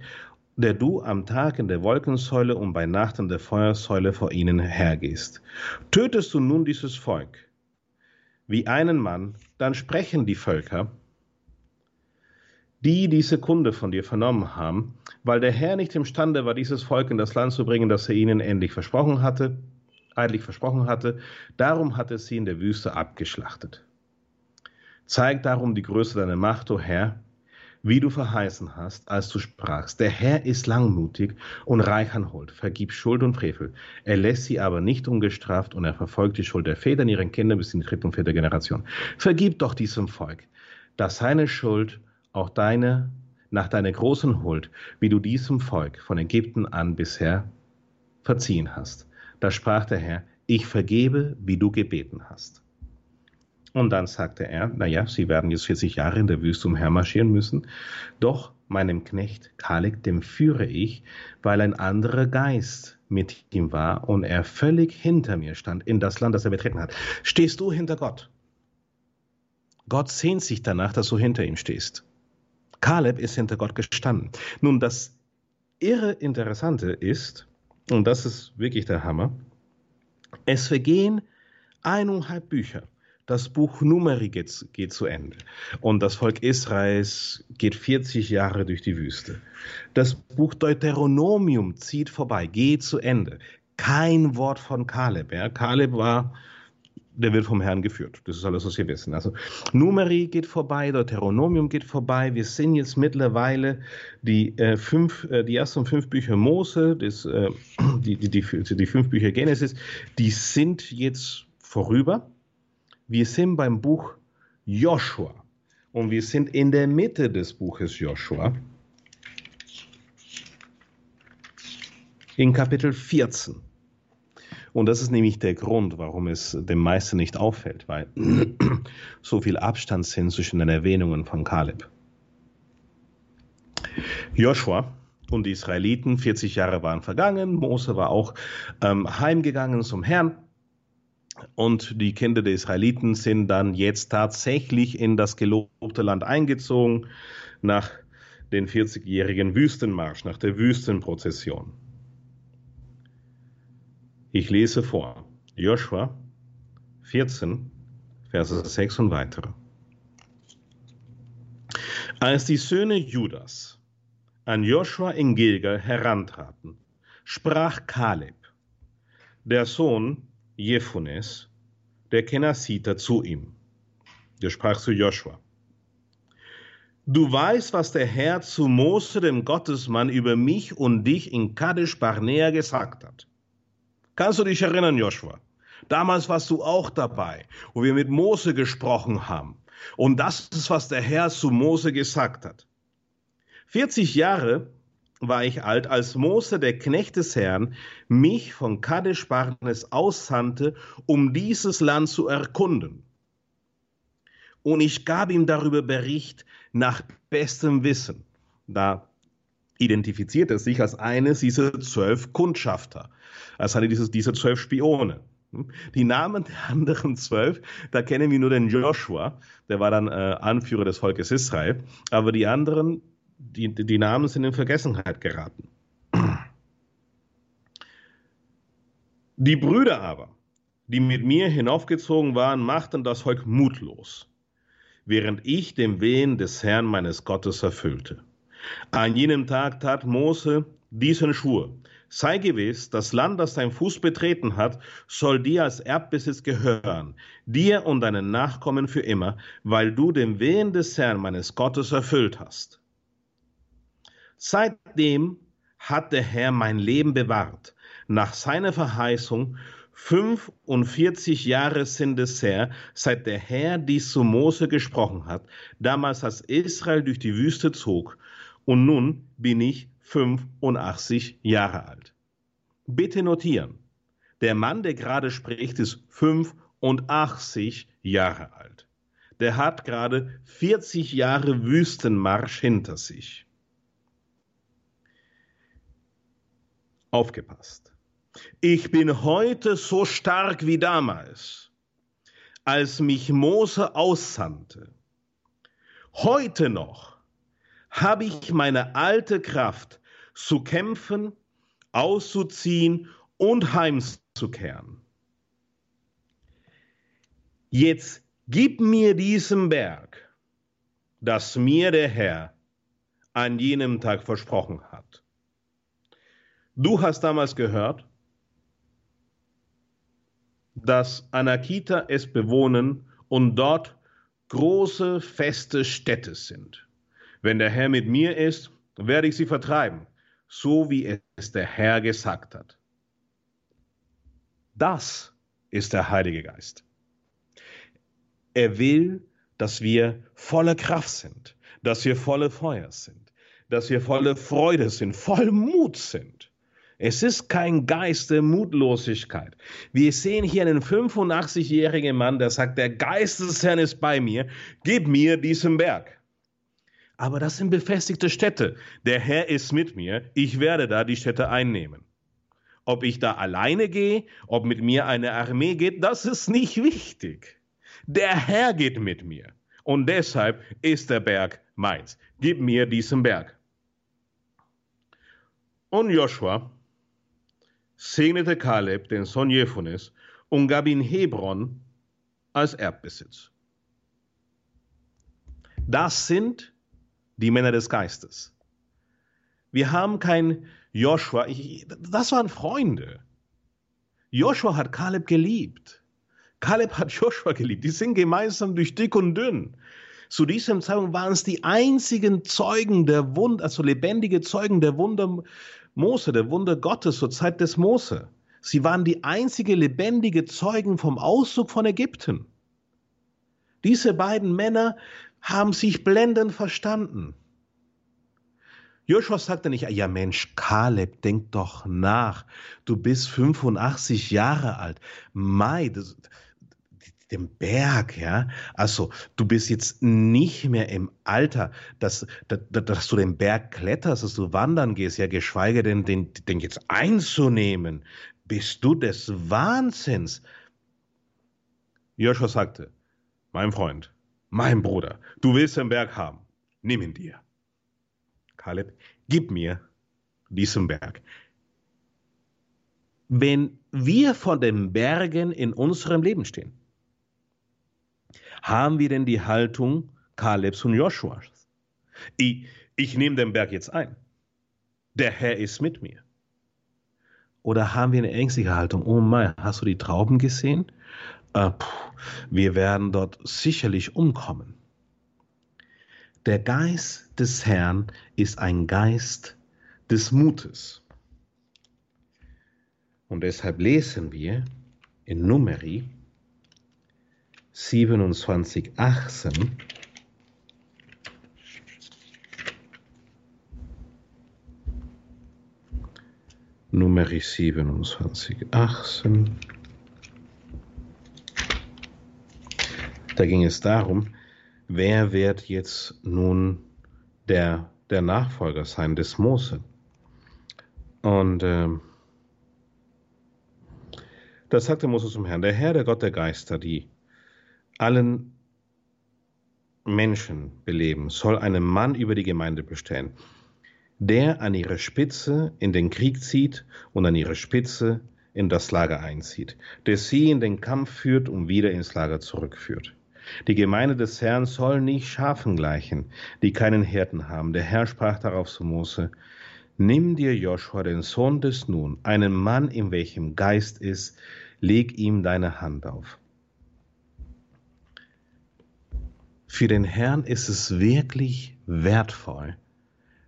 Speaker 2: der du am Tag in der Wolkensäule und bei Nacht in der Feuersäule vor ihnen hergehst. Tötest du nun dieses Volk wie einen Mann, dann sprechen die Völker, die diese Kunde von dir vernommen haben, weil der Herr nicht imstande war, dieses Volk in das Land zu bringen, das er ihnen endlich versprochen hatte, eidlich versprochen hatte, darum hat er sie in der Wüste abgeschlachtet. Zeig darum die Größe deiner Macht, o Herr, wie du verheißen hast, als du sprachst. Der Herr ist langmutig und reich an Huld, vergibt Schuld und Frevel. Er lässt sie aber nicht ungestraft und er verfolgt die Schuld der Väter in ihren Kindern bis in die dritte und vierte Generation. Vergib doch diesem Volk, dass seine Schuld auch deine, nach deiner großen Huld, wie du diesem Volk von Ägypten an bisher verziehen hast. Da sprach der Herr, ich vergebe, wie du gebeten hast. Und dann sagte er, naja, sie werden jetzt 40 Jahre in der Wüste umhermarschieren müssen. Doch meinem Knecht Kalek, dem führe ich, weil ein anderer Geist mit ihm war und er völlig hinter mir stand in das Land, das er betreten hat. Stehst du hinter Gott? Gott sehnt sich danach, dass du hinter ihm stehst. Kaleb ist hinter Gott gestanden. Nun, das irre Interessante ist, und das ist wirklich der Hammer, es vergehen eineinhalb Bücher das Buch Numeri geht, geht, zu Ende. Und das Volk Israels geht 40 Jahre durch die Wüste. Das Buch Deuteronomium zieht vorbei, geht zu Ende. Kein Wort von Kaleb. Ja. Kaleb war, der wird vom Herrn geführt. Das ist alles, was wir wissen. Also Numeri geht vorbei, Deuteronomium geht vorbei. Wir sind jetzt mittlerweile die, äh, fünf, äh, die ersten fünf Bücher Mose, das, äh, die, die, die, die fünf Bücher Genesis, die sind jetzt vorüber. Wir sind beim Buch Joshua und wir sind in der Mitte des Buches Joshua. In Kapitel 14. Und das ist nämlich der Grund, warum es dem meisten nicht auffällt, weil so viel Abstand sind zwischen den Erwähnungen von Kaleb. Joshua und die Israeliten, 40 Jahre waren vergangen, Mose war auch ähm, heimgegangen zum Herrn und die Kinder der Israeliten sind dann jetzt tatsächlich in das gelobte Land eingezogen nach den 40-jährigen Wüstenmarsch, nach der Wüstenprozession. Ich lese vor. Joshua 14, Verse 6 und weitere. Als die Söhne Judas an Joshua in Gilgal herantraten, sprach Kaleb, der Sohn Jephunes, der Kenasiter, zu ihm. Der sprach zu Joshua. Du weißt, was der Herr zu Mose, dem Gottesmann, über mich und dich in Kadesh Barnea gesagt hat. Kannst du dich erinnern, Joshua? Damals warst du auch dabei, wo wir mit Mose gesprochen haben. Und das ist, was der Herr zu Mose gesagt hat. 40 Jahre war ich alt, als Mose, der Knecht des Herrn, mich von Kadesh Barnes aussandte, um dieses Land zu erkunden. Und ich gab ihm darüber Bericht nach bestem Wissen. Da identifiziert er sich als eines dieser zwölf Kundschafter, als eine dieser, dieser zwölf Spione. Die Namen der anderen zwölf, da kennen wir nur den Joshua, der war dann äh, Anführer des Volkes Israel, aber die anderen, die, die Namen sind in Vergessenheit geraten. Die Brüder aber, die mit mir hinaufgezogen waren, machten das Volk mutlos, während ich den Wehen des Herrn meines Gottes erfüllte. An jenem Tag tat Mose diesen Schwur. Sei gewiss, das Land, das dein Fuß betreten hat, soll dir als Erbbesitz gehören, dir und deinen Nachkommen für immer, weil du den Wehen des Herrn meines Gottes erfüllt hast. Seitdem hat der Herr mein Leben bewahrt. Nach seiner Verheißung 45 Jahre sind es her, seit der Herr dies zu Mose gesprochen hat, damals als Israel durch die Wüste zog und nun bin ich 85 Jahre alt. Bitte notieren, der Mann, der gerade spricht, ist 85 Jahre alt. Der hat gerade 40 Jahre Wüstenmarsch hinter sich. Aufgepasst. Ich bin heute so stark wie damals, als mich Mose aussandte. Heute noch habe ich meine alte Kraft zu kämpfen, auszuziehen und heimzukehren. Jetzt gib mir diesen Berg, das mir der Herr an jenem Tag versprochen hat. Du hast damals gehört, dass Anakita es bewohnen und dort große feste Städte sind. Wenn der Herr mit mir ist, werde ich sie vertreiben, so wie es der Herr gesagt hat. Das ist der Heilige Geist. Er will, dass wir voller Kraft sind, dass wir voller Feuer sind, dass wir voller Freude sind, voll Mut sind. Es ist kein Geist der Mutlosigkeit. Wir sehen hier einen 85-jährigen Mann, der sagt, der Geist des Herrn ist bei mir, gib mir diesen Berg. Aber das sind befestigte Städte. Der Herr ist mit mir. Ich werde da die Städte einnehmen. Ob ich da alleine gehe, ob mit mir eine Armee geht, das ist nicht wichtig. Der Herr geht mit mir. Und deshalb ist der Berg meins. Gib mir diesen Berg. Und Joshua segnete Kaleb, den Sohn Jephunes, und gab ihn Hebron als Erbbesitz. Das sind die Männer des Geistes. Wir haben kein Joshua, ich, das waren Freunde. Joshua hat Kaleb geliebt. Kaleb hat Joshua geliebt. Die sind gemeinsam durch dick und dünn. Zu diesem Zeitpunkt waren es die einzigen Zeugen der Wunder, also lebendige Zeugen der Wunder Mose, der Wunder Gottes zur Zeit des Mose. Sie waren die einzige lebendige Zeugen vom Auszug von Ägypten. Diese beiden Männer haben sich blendend verstanden. Joshua sagte nicht, ja Mensch, Kaleb, denk doch nach. Du bist 85 Jahre alt. Mai, das, den Berg, ja. Also, du bist jetzt nicht mehr im Alter, dass, dass, dass du den Berg kletterst, dass du wandern gehst, ja, geschweige denn den, den jetzt einzunehmen. Bist du des Wahnsinns? Joshua sagte, mein Freund, mein Bruder, du willst den Berg haben, nimm ihn dir. Kaleb, gib mir diesen Berg. Wenn wir vor den Bergen in unserem Leben stehen, haben wir denn die Haltung Kalebs und Joshuas? Ich, ich nehme den Berg jetzt ein. Der Herr ist mit mir. Oder haben wir eine ängstliche Haltung? Oh mein, hast du die Trauben gesehen? Äh, wir werden dort sicherlich umkommen. Der Geist des Herrn ist ein Geist des Mutes. Und deshalb lesen wir in Numeri 27, 18 Numeri 27, 18 Da ging es darum, wer wird jetzt nun der, der Nachfolger sein des Mose? Und äh, da sagte Mose zum Herrn, der Herr, der Gott der Geister, die allen Menschen beleben, soll einen Mann über die Gemeinde bestellen, der an ihre Spitze in den Krieg zieht und an ihre Spitze in das Lager einzieht, der sie in den Kampf führt und wieder ins Lager zurückführt. Die Gemeinde des Herrn soll nicht Schafen gleichen, die keinen Hirten haben. Der Herr sprach darauf zu Mose, Nimm dir Joshua, den Sohn des Nun, einen Mann, in welchem Geist ist, leg ihm deine Hand auf. Für den Herrn ist es wirklich wertvoll,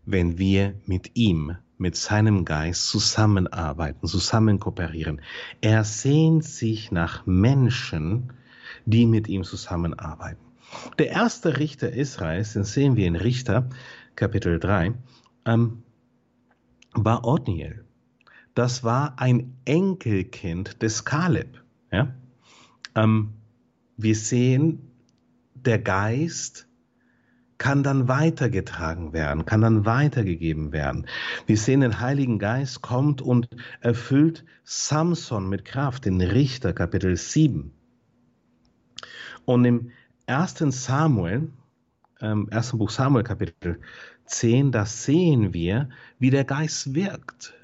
Speaker 2: wenn wir mit ihm, mit seinem Geist zusammenarbeiten, zusammen kooperieren. Er sehnt sich nach Menschen, die mit ihm zusammenarbeiten. Der erste Richter Israels, den sehen wir in Richter Kapitel 3, ähm, war Othniel. Das war ein Enkelkind des Kaleb. Ja? Ähm, wir sehen, der Geist kann dann weitergetragen werden, kann dann weitergegeben werden. Wir sehen, den Heiligen Geist kommt und erfüllt Samson mit Kraft in Richter Kapitel 7. Und im ersten Samuel, ähm, ersten Buch Samuel Kapitel 10, da sehen wir, wie der Geist wirkt.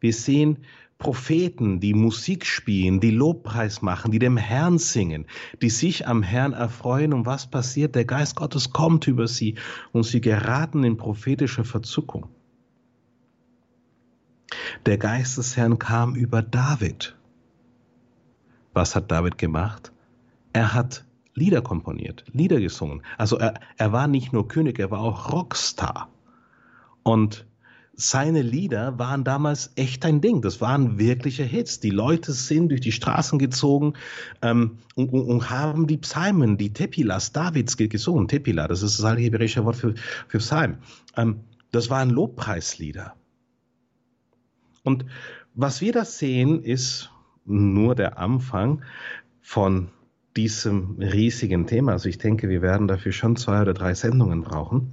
Speaker 2: Wir sehen Propheten, die Musik spielen, die Lobpreis machen, die dem Herrn singen, die sich am Herrn erfreuen. Und was passiert? Der Geist Gottes kommt über sie und sie geraten in prophetische Verzuckung. Der Geist des Herrn kam über David. Was hat David gemacht? Er hat Lieder komponiert, Lieder gesungen. Also er, er war nicht nur König, er war auch Rockstar. Und seine Lieder waren damals echt ein Ding. Das waren wirkliche Hits. Die Leute sind durch die Straßen gezogen ähm, und, und, und, haben die Psalmen, die Tepilas Davids gesungen. Tepila, das ist das alte hebräische Wort für, für Psalm. Ähm, das waren Lobpreislieder. Und was wir da sehen, ist nur der Anfang von diesem riesigen Thema. Also ich denke, wir werden dafür schon zwei oder drei Sendungen brauchen.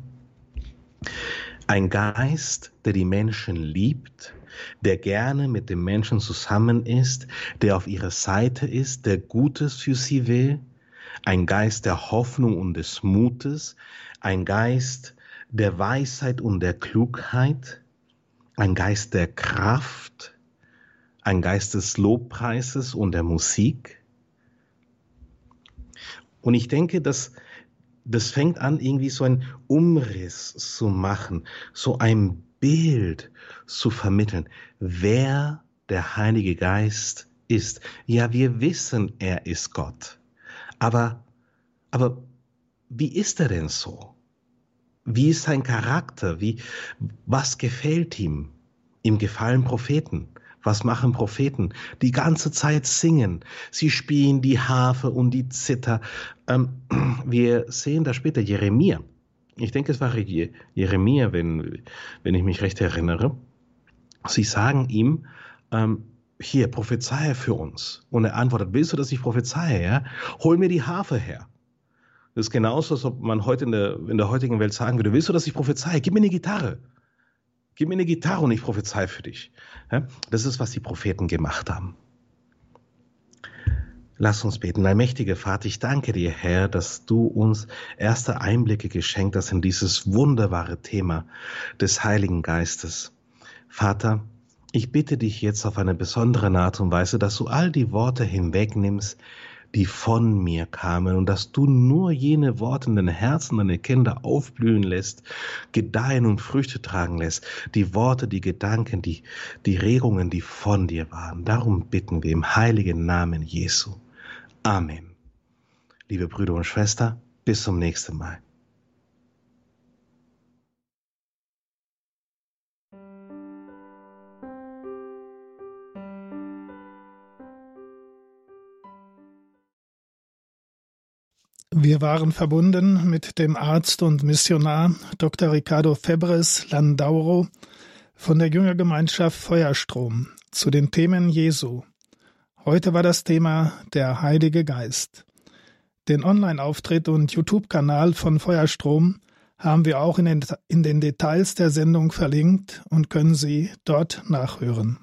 Speaker 2: Ein Geist, der die Menschen liebt, der gerne mit den Menschen zusammen ist, der auf ihrer Seite ist, der Gutes für sie will. Ein Geist der Hoffnung und des Mutes. Ein Geist der Weisheit und der Klugheit. Ein Geist der Kraft. Ein Geist des Lobpreises und der Musik und ich denke, dass das fängt an, irgendwie so ein Umriss zu machen, so ein Bild zu vermitteln, wer der Heilige Geist ist. Ja, wir wissen, er ist Gott. Aber, aber wie ist er denn so? Wie ist sein Charakter? Wie, was gefällt ihm? Ihm gefallen Propheten. Was machen Propheten? Die ganze Zeit singen. Sie spielen die Harfe und die Zither. Ähm, wir sehen da später Jeremia. Ich denke, es war Jeremia, wenn, wenn ich mich recht erinnere. Sie sagen ihm, ähm, hier, prophezeie für uns. Und er antwortet, willst du, dass ich prophezeie? Ja? Hol mir die Harfe her. Das ist genauso, als ob man heute in der, in der heutigen Welt sagen würde, willst du, dass ich prophezeie? Gib mir eine Gitarre. Gib mir eine Gitarre und ich prophezei für dich. Das ist, was die Propheten gemacht haben. Lass uns beten. Allmächtiger Vater, ich danke dir, Herr, dass du uns erste Einblicke geschenkt hast in dieses wunderbare Thema des Heiligen Geistes. Vater, ich bitte dich jetzt auf eine besondere Art und Weise, dass du all die Worte hinwegnimmst, die von mir kamen und dass du nur jene Worte in den Herzen deiner Kinder aufblühen lässt, gedeihen und Früchte tragen lässt, die Worte, die Gedanken, die, die Regungen, die von dir waren. Darum bitten wir im heiligen Namen Jesu. Amen. Liebe Brüder und Schwestern, bis zum nächsten Mal.
Speaker 1: Wir waren verbunden mit dem Arzt und Missionar Dr. Ricardo Febres Landauro von der Jüngergemeinschaft Feuerstrom zu den Themen Jesu. Heute war das Thema der Heilige Geist. Den Online-Auftritt und YouTube-Kanal von Feuerstrom haben wir auch in den, in den Details der Sendung verlinkt und können Sie dort nachhören.